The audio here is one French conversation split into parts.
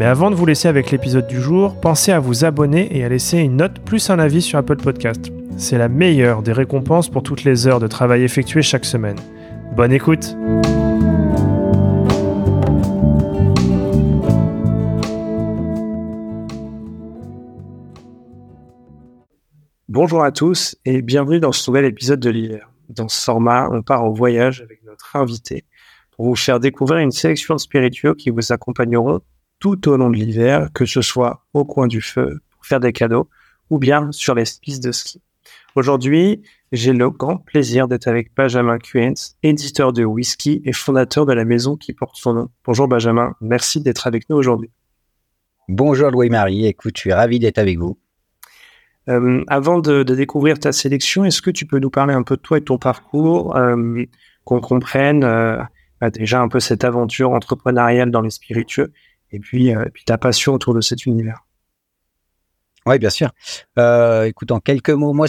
Mais avant de vous laisser avec l'épisode du jour, pensez à vous abonner et à laisser une note plus un avis sur Apple Podcast. C'est la meilleure des récompenses pour toutes les heures de travail effectuées chaque semaine. Bonne écoute Bonjour à tous et bienvenue dans ce nouvel épisode de l'hiver. Dans ce format, on part en voyage avec notre invité pour vous faire découvrir une sélection de spiritueux qui vous accompagneront tout au long de l'hiver, que ce soit au coin du feu pour faire des cadeaux ou bien sur les pistes de ski. Aujourd'hui, j'ai le grand plaisir d'être avec Benjamin Quens, éditeur de whisky et fondateur de la maison qui porte son nom. Bonjour Benjamin, merci d'être avec nous aujourd'hui. Bonjour Louis-Marie, écoute, je suis ravi d'être avec vous. Euh, avant de, découvrir ta sélection, est-ce que tu peux nous parler un peu de toi et de ton parcours, euh, qu'on comprenne euh, bah, déjà un peu cette aventure entrepreneuriale dans les spiritueux et puis, euh, ta passion autour de cet univers. Oui, bien sûr. Euh, écoute, en quelques mots, moi,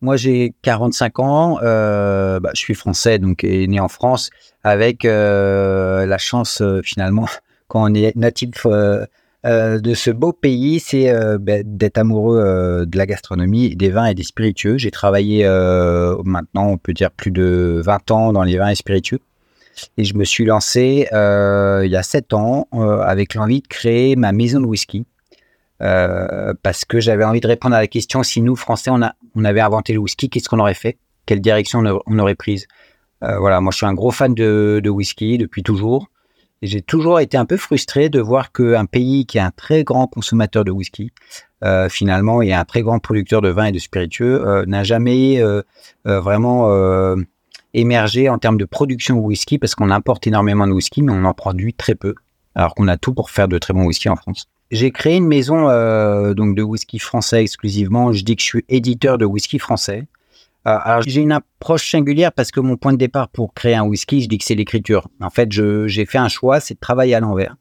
moi j'ai 45 ans, euh, bah, je suis français, donc né en France, avec la chance finalement, quand on est natif de ce beau pays, c'est bah, d'être amoureux de la gastronomie, des vins et des spiritueux. J'ai travaillé maintenant, on peut dire, plus de 20 ans dans les vins et spiritueux. Et je me suis lancé euh, il y a sept ans euh, avec l'envie de créer ma maison de whisky. Euh, parce que j'avais envie de répondre à la question si nous, Français, on, a, on avait inventé le whisky, qu'est-ce qu'on aurait fait? Quelle direction on aurait prise? Voilà, moi je suis un gros fan de, whisky depuis toujours. Et j'ai toujours été un peu frustré de voir qu'un pays qui est un très grand consommateur de whisky, finalement, et un très grand producteur de vin et de spiritueux, n'a jamais vraiment émerger en termes de production de whisky parce qu'on importe énormément de whisky, mais on en produit très peu, alors qu'on a tout pour faire de très bons whisky en France. J'ai créé une maison euh, donc de whisky français exclusivement. Je dis que je suis éditeur de whisky français. Euh, alors j'ai une approche singulière parce que mon point de départ pour créer un whisky, je dis que c'est l'écriture. En fait, j'ai fait un choix, c'est de travailler à l'envers.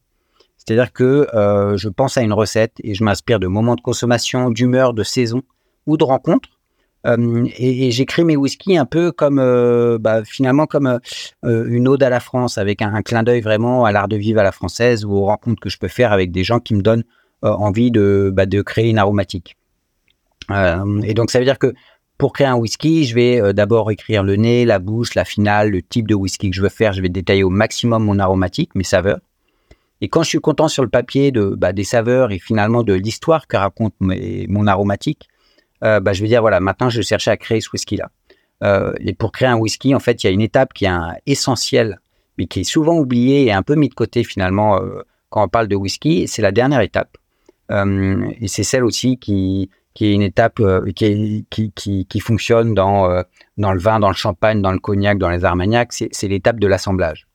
C'est-à-dire que euh, je pense à une recette et je m'inspire de moments de consommation, d'humeur, de saison ou de rencontres euh, et, j'écris mes whiskies un peu comme euh, bah, finalement comme euh, une ode à la France, avec un, clin d'œil vraiment à l'art de vivre à la française ou aux rencontres que je peux faire avec des gens qui me donnent envie de, bah, de créer une aromatique. et donc ça veut dire que pour créer un whisky, je vais d'abord écrire le nez, la bouche, la finale, le type de whisky que je veux faire. Je vais détailler au maximum mon aromatique, mes saveurs. Et quand je suis content sur le papier de, bah, des saveurs et finalement de l'histoire que raconte mon aromatique, euh, bah, je vais dire, voilà, maintenant, je cherchais à créer ce whisky-là. Euh, et pour créer un whisky, en fait, il y a une étape qui est essentielle, mais qui est souvent oubliée et un peu mise de côté finalement euh, quand on parle de whisky. C'est la dernière étape. et c'est celle aussi qui, est une étape qui, fonctionne dans, dans le vin, dans le champagne, dans le cognac, dans les armagnacs. C'est l'étape de l'assemblage.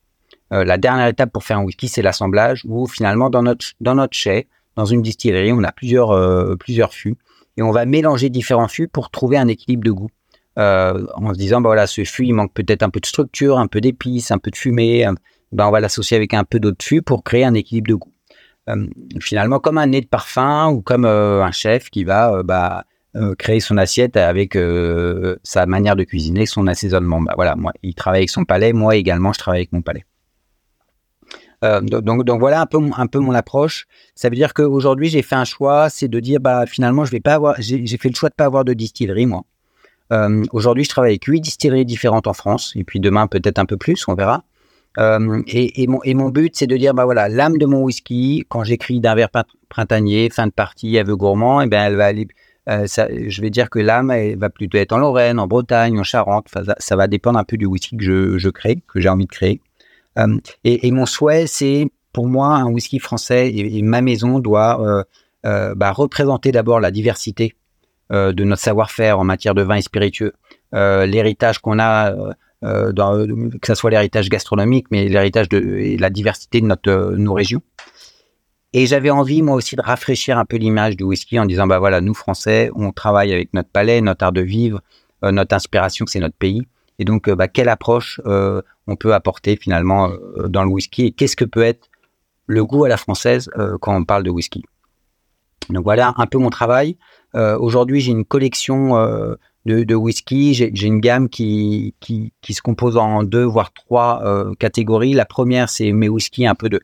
la dernière étape pour faire un whisky, c'est l'assemblage où finalement, dans notre, dans notre chai, dans une distillerie, on a plusieurs, plusieurs fûts et on va mélanger différents fûts pour trouver un équilibre de goût. Euh, en se disant, bah voilà, ce fût, il manque peut-être un peu de structure, un peu d'épices, un peu de fumée. Ben, on va l'associer avec un peu d'autres fûts pour créer un équilibre de goût. Euh, finalement, comme un nez de parfum ou comme euh, un chef qui va bah, créer son assiette avec sa manière de cuisiner, son assaisonnement. Voilà, moi, il travaille avec son palais, moi également, je travaille avec mon palais. Euh, donc, voilà un peu, mon approche. Ça veut dire qu'aujourd'hui, j'ai fait un choix, c'est de dire, bah, finalement, je vais pas avoir, j'ai fait le choix de pas avoir de distillerie, moi. Euh, aujourd'hui, je travaille avec huit distilleries différentes en France, et puis demain, peut-être un peu plus, on verra. Euh, et, mon, but, c'est de dire, bah voilà, l'âme de mon whisky, quand j'écris d'un verre printanier, fin de partie, aveu gourmand, et eh ben elle va je vais dire que l'âme, va plutôt être en Lorraine, en Bretagne, en Charente. ça, va dépendre un peu du whisky que je crée, que j'ai envie de créer. Euh, et, mon souhait, c'est pour moi un whisky français et, ma maison doit euh, euh, bah, représenter d'abord la diversité de notre savoir-faire en matière de vin et spiritueux, l'héritage qu'on a. Que ce soit l'héritage gastronomique, mais l'héritage et la diversité de notre, nos régions. et j'avais envie, moi aussi, de rafraîchir un peu l'image du whisky en disant, bah voilà, nous, Français, on travaille avec notre palais, notre art de vivre, notre inspiration, c'est notre pays. Et donc, euh, bah, quelle approche euh, on peut apporter finalement dans le whisky et qu'est-ce que peut être le goût à la française quand on parle de whisky? Donc voilà un peu mon travail. Aujourd'hui, j'ai une collection de, whisky. J'ai une gamme qui, qui, se compose en deux, voire trois catégories. La première, c'est mes whiskies un peu de,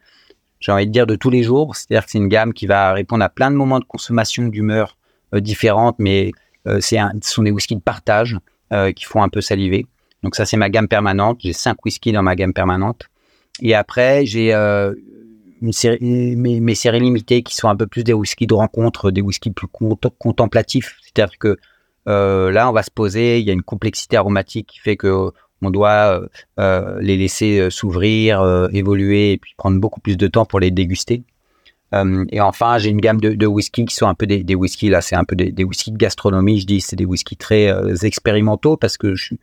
j'ai envie de dire, de tous les jours. C'est-à-dire que c'est une gamme qui va répondre à plein de moments de consommation d'humeur euh, différentes, mais euh, c'est ce sont des whiskies de partage euh, qui font un peu saliver. Donc ça, c'est ma gamme permanente. J'ai cinq whiskies dans ma gamme permanente. Et après, j'ai série, mes, séries limitées qui sont un peu plus des whiskies de rencontre, des whiskies plus contemplatifs. C'est-à-dire que là, on va se poser, il y a une complexité aromatique qui fait que on doit euh, euh, les laisser euh, s'ouvrir, évoluer et puis prendre beaucoup plus de temps pour les déguster. et enfin, j'ai une gamme de, de whisky qui sont un peu des, des whiskies. Là, c'est un peu des, des whiskies de gastronomie. Je dis, c'est des whiskies très expérimentaux parce que je,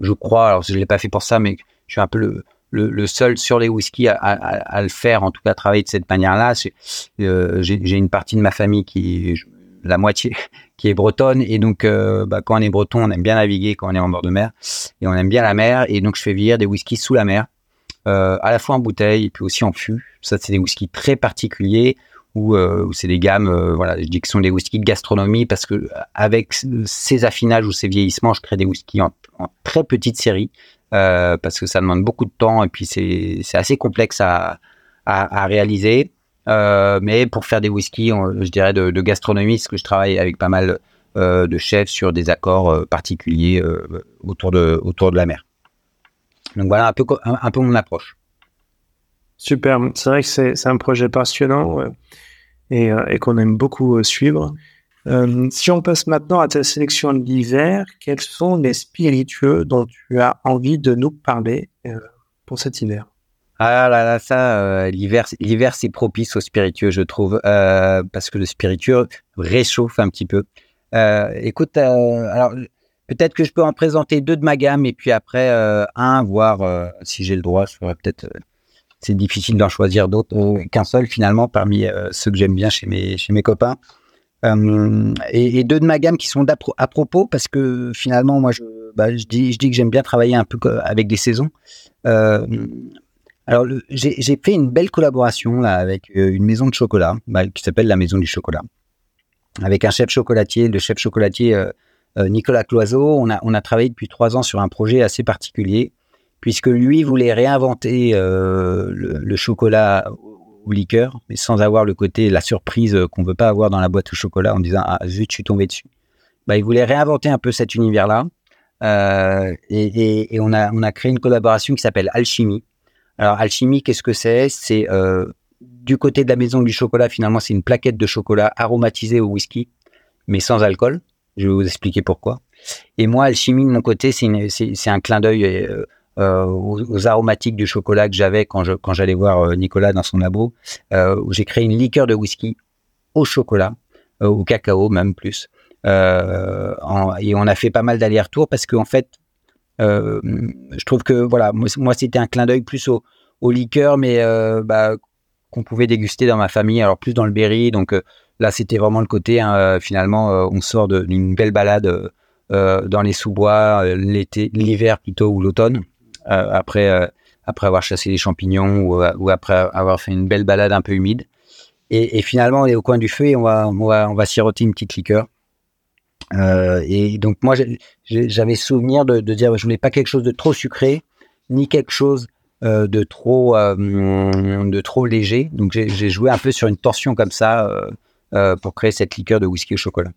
je, crois, alors je l'ai pas fait pour ça, mais je suis un peu le, seul sur les whiskies à, le faire, en tout cas travailler de cette manière-là. J'ai une partie de ma famille qui, la moitié qui est bretonne. Et donc, euh, bah, quand on est breton, on aime bien naviguer quand on est en bord de mer. Et on aime bien la mer. Et donc, je fais vieillir des whiskies sous la mer, euh, à la fois en bouteille et puis aussi en fût. Ça, c'est des whiskies très particuliers où, euh, c'est des gammes, voilà, je dis que ce sont des whiskies de gastronomie parce que avec ces affinages ou ces vieillissements, je crée des whiskies en, très petite série parce que ça demande beaucoup de temps et puis c'est assez complexe à, réaliser. Euh, mais pour faire des whiskies, je dirais de, gastronomie, parce que je travaille avec pas mal euh, de chefs sur des accords euh, particuliers autour, de, autour de la mer. Donc voilà un peu, un, peu mon approche. Super, c'est vrai que c'est un projet passionnant et, et qu'on aime beaucoup suivre. si on passe maintenant à ta sélection de l'hiver, quels sont les spiritueux dont tu as envie de nous parler pour cet hiver? Ah là là, ça, euh, l'hiver, c'est propice au spiritueux, je trouve, euh, parce que le spiritueux réchauffe un petit peu. Euh, écoute, alors peut-être que je peux en présenter deux de ma gamme et puis après un, voir si j'ai le droit, je ferais peut-être. C'est difficile d'en choisir d'autres qu'un seul finalement parmi ceux que j'aime bien chez mes chez mes copains. Et, et, deux de ma gamme qui sont à propos parce que finalement moi je, bah, je dis je dis que j'aime bien travailler un peu avec des saisons. Alors, j'ai fait une belle collaboration là avec euh, une maison de chocolat bah, qui s'appelle la Maison du Chocolat, avec un chef chocolatier, le chef chocolatier euh, euh, Nicolas Cloiseau. On a, on a travaillé depuis trois ans sur un projet assez particulier, puisque lui voulait réinventer le, chocolat au liqueur, mais sans avoir le côté, la surprise qu'on ne veut pas avoir dans la boîte au chocolat en disant Ah, zut, je suis tombé dessus. Bah, il voulait réinventer un peu cet univers-là. et, et on, a, on a créé une collaboration qui s'appelle Alchimie alors, alchimie, qu'est-ce que c'est? C'est euh, du côté de la maison du chocolat, finalement, c'est une plaquette de chocolat aromatisée au whisky, mais sans alcool. Je vais vous expliquer pourquoi. Et moi, alchimie, de mon côté, c'est un clin d'œil euh, euh, aux, aromatiques du chocolat que j'avais quand j'allais quand voir Nicolas dans son labo, où j'ai créé une liqueur de whisky au chocolat, au cacao même plus. et on a fait pas mal d'allers-retours parce qu'en fait, euh, je trouve que voilà, moi, c'était un clin d'œil plus au, au liqueur, mais euh, bah, qu'on pouvait déguster dans ma famille, alors plus dans le berry. Donc euh, là, c'était vraiment le côté, hein, finalement, on sort d'une belle balade dans les sous-bois, l'été, l'hiver plutôt ou l'automne, après, après avoir chassé les champignons ou, ou, après avoir fait une belle balade un peu humide. Et, finalement, on est au coin du feu et on va, on va, on va siroter une petite liqueur. Euh, et donc moi, j'avais souvenir de, dire, je voulais pas quelque chose de trop sucré, ni quelque chose euh, de trop euh, de trop léger. Donc j'ai joué un peu sur une torsion comme ça pour créer cette liqueur de whisky au chocolat.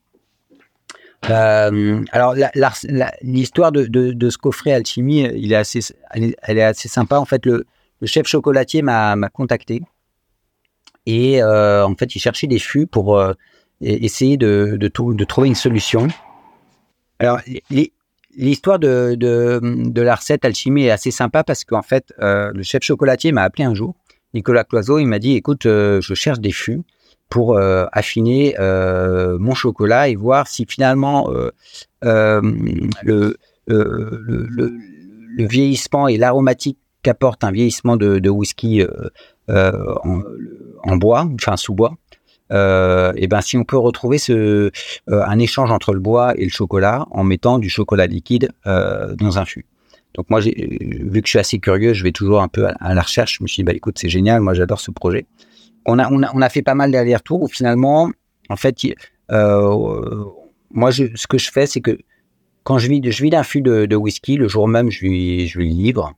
Alors l'histoire de, ce coffret alchimie, elle est, assez sympa. En fait, le, chef chocolatier m'a contacté et en fait, il cherchait des fûts pour et essayer de, trouver une solution. Alors, l'histoire de, de, la recette alchimie est assez sympa parce qu'en fait, euh, le chef chocolatier m'a appelé un jour, Nicolas Cloiseau, il m'a dit, écoute, euh, je cherche des fûts pour euh, affiner mon chocolat et voir si finalement le, le, vieillissement et l'aromatique qu'apporte un vieillissement de, whisky en, bois, enfin sous bois. et ben si on peut retrouver ce, un échange entre le bois et le chocolat en mettant du chocolat liquide dans un fût. Donc moi, vu que je suis assez curieux, je vais toujours un peu à, la recherche. Je me suis dit, bah, écoute, c'est génial, moi j'adore ce projet. On a, on a, on a fait pas mal d'allers-retours où finalement, en fait, euh, moi, je, ce que je fais, c'est que quand je vis, je vis d'un fût de, whisky, le jour même, je lui, je lui livre.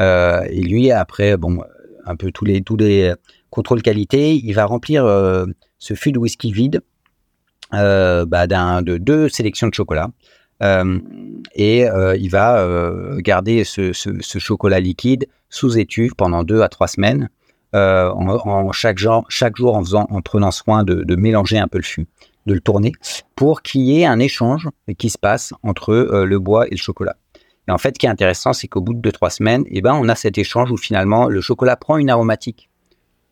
Euh, et lui, après, bon, un peu tous les, tous les contrôles qualité, il va remplir euh, ce fût de whisky vide bah, de deux sélections de chocolat. Et il va garder ce, chocolat liquide sous étuve pendant deux à trois semaines, en, chaque, jour, en, prenant soin de, mélanger un peu le fût, de le tourner, pour qu'il y ait un échange qui se passe entre le bois et le chocolat. Et en fait, ce qui est intéressant, c'est qu'au bout de deux trois semaines, eh ben, on a cet échange où finalement le chocolat prend une aromatique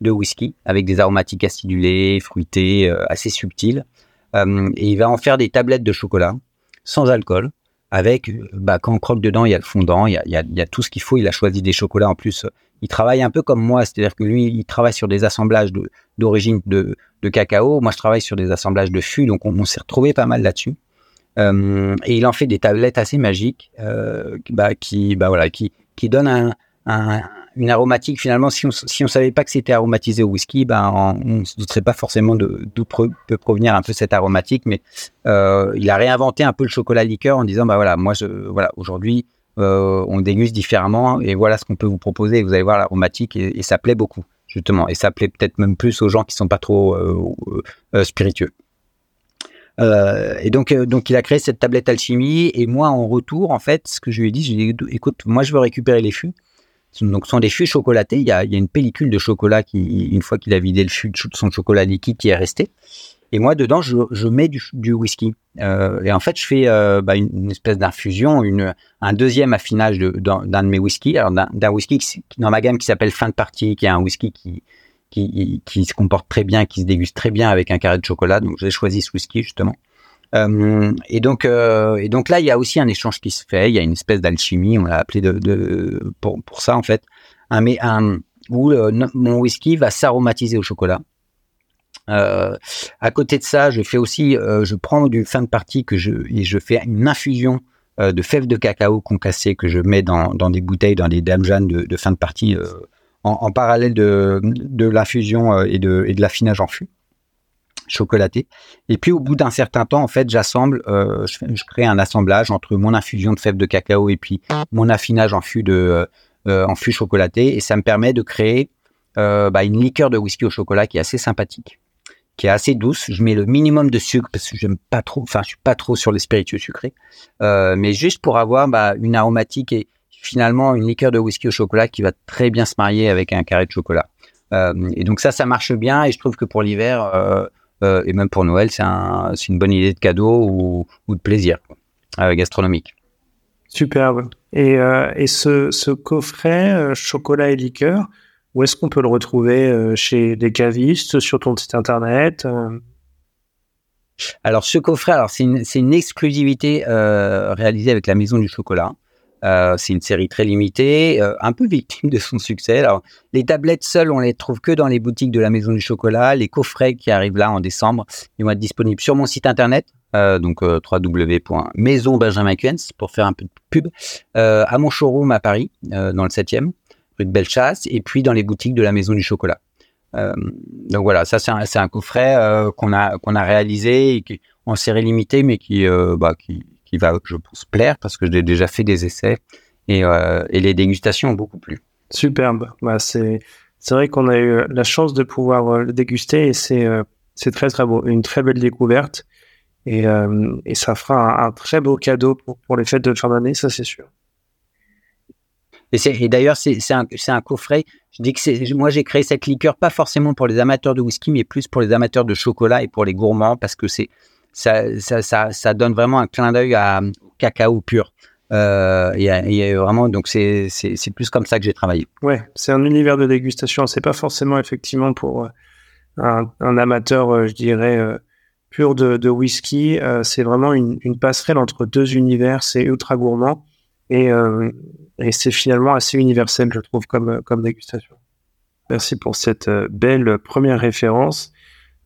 de whisky avec des aromatiques acidulées, fruitées, assez subtiles, et il va en faire des tablettes de chocolat sans alcool, avec, bah, quand on croque dedans, il y a le fondant, il y a, tout ce qu'il faut. Il a choisi des chocolats en plus. Il travaille un peu comme moi, c'est-à-dire que lui, il travaille sur des assemblages d'origine de, cacao. Moi, je travaille sur des assemblages de fûts, donc on, s'est retrouvé pas mal là-dessus. Euh, et il en fait des tablettes assez magiques euh, bah, qui, bah, voilà, qui, donnent un, un, une aromatique finalement si on on savait pas que c'était aromatisé au whisky ben on, ne se douterait pas forcément d'où peut provenir un peu cette aromatique mais euh, il a réinventé un peu le chocolat liqueur en disant bah voilà moi voilà aujourd'hui euh, on déguste différemment et voilà ce qu'on peut vous proposer vous allez voir l'aromatique et, ça plaît beaucoup justement et ça plaît peut-être même plus aux gens qui sont pas trop euh, spiritueux et donc, donc, il a créé cette tablette alchimie. Et moi, en retour, en fait, ce que je lui ai dit, je lui ai dit, écoute, moi, je veux récupérer les fûts. Donc, ce sont des fûts chocolatés. Il y a, une pellicule de chocolat qui, une fois qu'il a vidé le fût de son chocolat liquide, qui est resté. Et moi, dedans, je, mets du, whisky. Euh, et en fait, je fais euh, bah, une, espèce d'infusion, un deuxième affinage d'un de, mes whiskies. Alors, d'un whisky dans ma gamme qui s'appelle Fin de Partie, qui est un whisky qui, se comporte très bien, qui se déguste très bien avec un carré de chocolat. Donc, j'ai choisi ce whisky, justement. Euh, et donc, là, il y a aussi un échange qui se fait. Il y a une espèce d'alchimie, on l'a appelé de, de, pour, ça en fait, un, où mon whisky va s'aromatiser au chocolat. Euh, à côté de ça, je fais aussi, euh, je prends du fin de partie que je et je fais une infusion de fèves de cacao concassées que je mets dans, des bouteilles, dans des damjanes de, de fin de partie en, parallèle de, l'infusion et de, l'affinage en fût chocolaté. Et puis au bout d'un certain temps, en fait, j'assemble, euh, je, crée un assemblage entre mon infusion de fèves de cacao et puis mon affinage en fût euh, en fût chocolaté, et ça me permet de créer euh, bah, une liqueur de whisky au chocolat qui est assez sympathique, qui est assez douce. Je mets le minimum de sucre parce que j'aime pas trop, enfin, je suis pas trop sur les spiritueux sucrés, mais juste pour avoir bah, une aromatique et finalement une liqueur de whisky au chocolat qui va très bien se marier avec un carré de chocolat. et donc ça, ça marche bien, et je trouve que pour l'hiver euh, et même pour Noël, c'est une bonne idée de cadeau ou, de plaisir euh, gastronomique. Superbe. Et, euh, ce, coffret chocolat et liqueur, où est-ce qu'on peut le retrouver chez des cavistes, sur ton site internet Alors ce coffret, c'est une, exclusivité réalisée avec la Maison du Chocolat. Euh, c'est une série très limitée, euh, un peu victime de son succès. Les tablettes seules, on les trouve que dans les boutiques de la Maison du Chocolat. Les coffrets qui arrivent là en décembre, ils vont être disponibles sur mon site internet, euh, donc euh, pour faire un peu de pub, à mon showroom à Paris, dans le 7e, rue de Bellechasse, et puis dans les boutiques de la Maison du Chocolat. donc voilà, ça c'est un, coffret qu'on a a réalisé qui, en série limitée, mais qui, bah, qui qui va, je pense, plaire parce que j'ai déjà fait des essais et, euh, les dégustations ont beaucoup plu. Superbe. Bah, c'est, vrai qu'on a eu la chance de pouvoir euh, le déguster et c'est, euh, très très beau. Une très belle découverte et, et ça fera un, très beau cadeau pour, pour les fêtes de fin d'année, ça c'est sûr. Et, d'ailleurs, c'est, un, coffret. Je dis que moi, j'ai créé cette liqueur pas forcément pour les amateurs de whisky, mais plus pour les amateurs de chocolat et pour les gourmands parce que ça, donne vraiment un clin d'œil à cacao pur. Euh, et, vraiment, donc c'est plus comme ça que j'ai travaillé. Ouais, c'est un univers de dégustation. C'est pas forcément effectivement pour euh, un, amateur, euh, je dirais, pur de, whisky. c'est vraiment une, passerelle entre deux univers. C'est ultra gourmand et, et c'est finalement assez universel, je trouve, comme, comme dégustation. Merci pour cette belle première référence.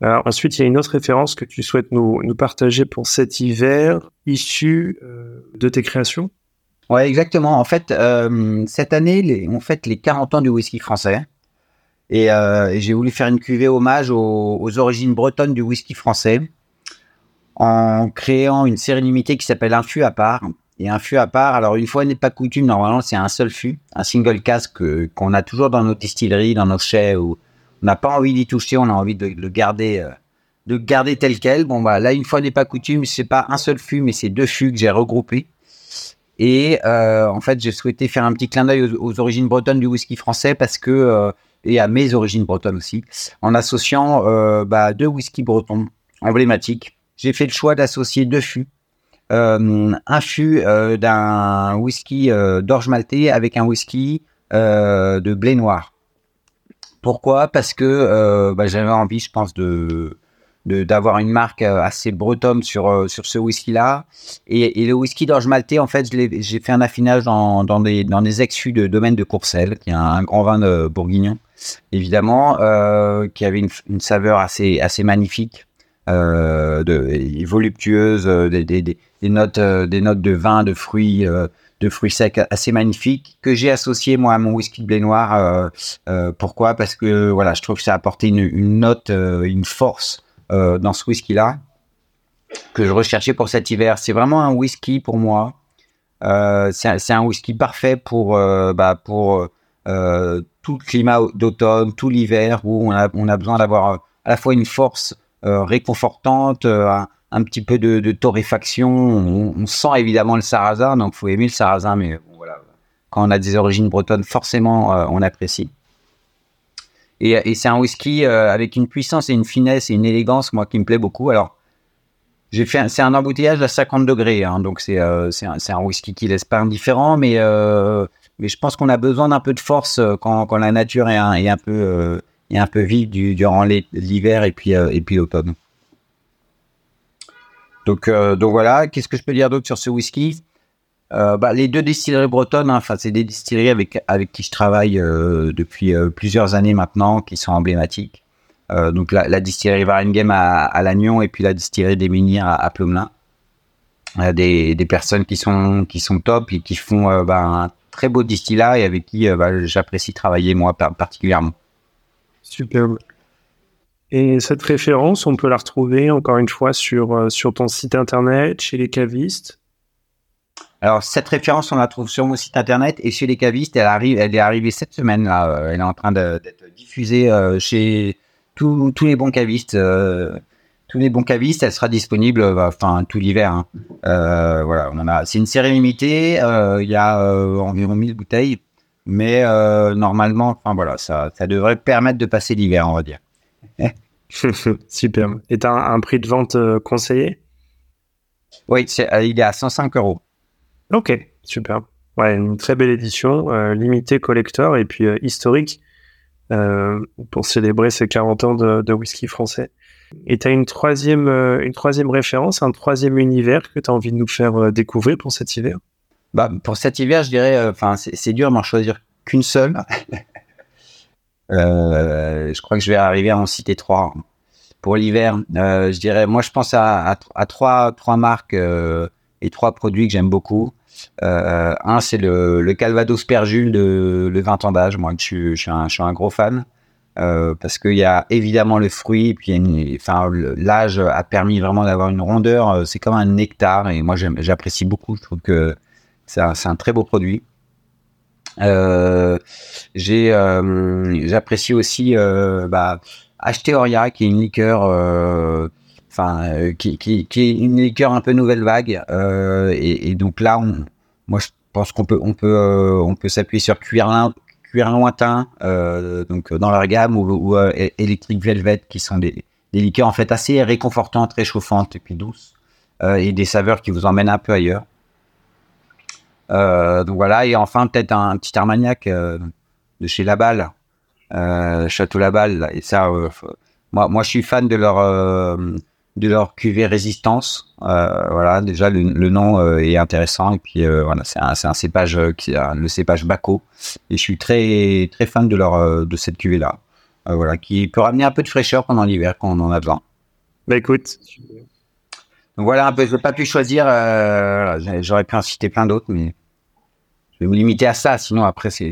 ensuite, il y a une autre référence que tu souhaites nous, partager pour cet hiver, issue de tes créations. Ouais, exactement. En fait, cette année, on fête les 40 ans du whisky français. Et, j'ai voulu faire une cuvée hommage aux, aux origines bretonnes du whisky français en créant une série limitée qui s'appelle Un fût à part. Et un fût à part, alors une fois n'est pas coutume, normalement c'est un seul fût, un single casque qu'on a toujours dans nos distilleries, dans nos chais, où on n'a pas envie d'y toucher, on a envie de le garder, euh, de garder tel quel. Bon voilà, là une fois n'est pas coutume, c'est pas un seul fût, mais c'est deux fûts que j'ai regroupés. Et euh, en fait, j'ai souhaité faire un petit clin d'œil aux, origines bretonnes du whisky français parce que euh, et à mes origines bretonnes aussi, en associant bah, deux whisky bretons emblématiques j'ai fait le choix d'associer deux fûts. Euh, un fût euh, d'un whisky euh, d'orge maltais avec un whisky de blé noir. Pourquoi? Parce que bah, j'avais envie, je pense, de d'avoir une marque assez bretonne sur sur ce whisky là et, le whisky d'orge maltais en fait j'ai fait un affinage dans, dans des dans des ex-fûts de domaine de Courcelles qui est un, grand vin de bourguignon évidemment qui avait une, une, saveur assez assez magnifique de, voluptueuse, euh, des, notes, euh, des notes de vin, de fruits, de fruits secs assez magnifiques que j'ai associé moi à mon whisky de blé noir. pourquoi? Parce que voilà, je trouve que ça a apporté une, une note, une force dans ce whisky-là que je recherchais pour cet hiver. C'est vraiment un whisky pour moi. Euh, c'est un, whisky parfait pour, bah, pour euh, tout le climat d'automne, tout l'hiver, où on a, besoin d'avoir à la fois une force euh, réconfortante, euh, un, petit peu de, torréfaction. On, sent évidemment le sarrasin, donc faut aimer le sarrasin, mais voilà, quand on a des origines bretonnes, forcément, euh, on apprécie. Et, c'est un whisky avec une puissance et une finesse et une élégance, moi, qui me plaît beaucoup. Alors, j'ai fait, c'est un embouteillage à 50 degrés, hein, donc c'est un, whisky qui laisse pas indifférent, mais je pense qu'on a besoin d'un peu de force quand, la nature un, est un peu et un peu du, durant l'hiver et puis, euh, et puis l'automne. Donc, euh, donc voilà, qu'est-ce que je peux dire d'autre sur ce whisky? Euh, bah, Les deux distilleries bretonnes, hein, c'est des distilleries avec, avec qui je travaille depuis plusieurs années maintenant, qui sont emblématiques. donc la, la distillerie Varengem à, à Lannion et puis la distillerie des Minières à, à Plomelin. Des, des, personnes qui sont, qui sont top et qui font bah, un très beau distillat et avec qui bah, j'apprécie travailler moi particulièrement. Superbe. Et cette référence, on peut la retrouver encore une fois sur, euh, sur ton site internet, chez les cavistes Alors, cette référence, on la trouve sur mon site internet et chez les cavistes, elle, arrive, elle est arrivée cette semaine. Là. Euh, elle est en train d'être diffusée euh, chez tous les bons cavistes. tous les bons cavistes, elle sera disponible enfin tout l'hiver. Hein. voilà. C'est une série limitée. Il y a environ 1000 bouteilles. Mais euh, normalement, enfin voilà, ça, ça devrait permettre de passer l'hiver, on va dire. Super. Et tu as un, prix de vente euh, conseillé? Oui, euh, il est à 105 euros. Ok, super. Ouais, une très belle édition, limitée collector et puis historique pour célébrer ces 40 ans de, whisky français. Et tu as une troisième, une troisième référence, un troisième univers que tu as envie de nous faire découvrir pour cet hiver? Bah, pour cet hiver, je dirais, euh, enfin, c'est dur d'en choisir qu'une seule. euh, je crois que je vais arriver à en citer trois. Pour l'hiver, euh, je dirais, moi, je pense à, à, trois, trois marques et trois produits que j'aime beaucoup. Euh, un, c'est le, le, Calvados Perjule de le 20 ans d'âge. Moi, je suis, je, suis un, je suis un gros fan. Euh, parce qu'il y a évidemment le fruit, et puis enfin, l'âge a permis vraiment d'avoir une rondeur. C'est comme un nectar, et moi j'apprécie beaucoup. Je trouve que c'est un, très beau produit. Euh, euh, j'apprécie aussi euh, bah, Acheteoria qui est une liqueur enfin qui, est une liqueur un peu nouvelle vague et, donc là moi je pense qu'on peut on peut peut s'appuyer sur cuir lointain donc dans leur gamme ou, ou Electric Velvet qui sont des, des liqueurs en fait assez réconfortantes réchauffantes et puis douces et des saveurs qui vous emmènent un peu ailleurs donc voilà, et enfin peut-être un, petit Armagnac euh, de chez Laballe, euh, Château Laballe. Et ça, moi, moi, je suis fan de leur de leur cuvée résistance. voilà, déjà le, nom est intéressant et puis voilà, c'est un, un, cépage qui a le cépage Baco et je suis très très fan de leur de cette cuvée là. voilà, qui peut ramener un peu de fraîcheur pendant l'hiver quand on en a besoin. Bah écoute. Donc voilà un peu, je n'ai pas pu choisir. J'aurais pu en citer plein d'autres, mais je vais me limiter à ça. Sinon après c'est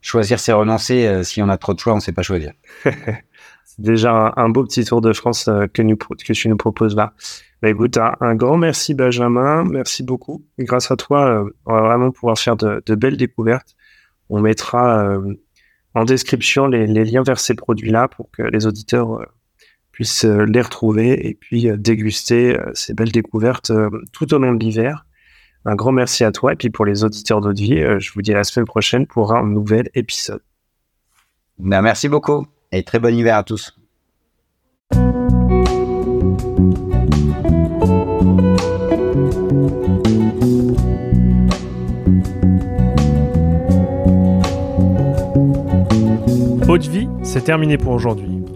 choisir c'est renoncer. Euh, si on a trop de choix, on ne sait pas choisir. c'est déjà un, beau petit tour de France euh, que, tu nous proposes là. Bah, écoute, un, grand merci Benjamin, merci beaucoup. grâce à toi, euh, on va vraiment pouvoir faire de, belles découvertes. On mettra en description les, liens vers ces produits-là pour que les auditeurs puissent les retrouver et puis déguster ces belles découvertes tout au long de l'hiver. Un grand merci à toi. Et puis pour les auditeurs d'Eau Vie, euh, je vous dis à la semaine prochaine pour un nouvel épisode. Ben, merci beaucoup et très bon hiver à tous. Haute vie, c'est terminé pour aujourd'hui.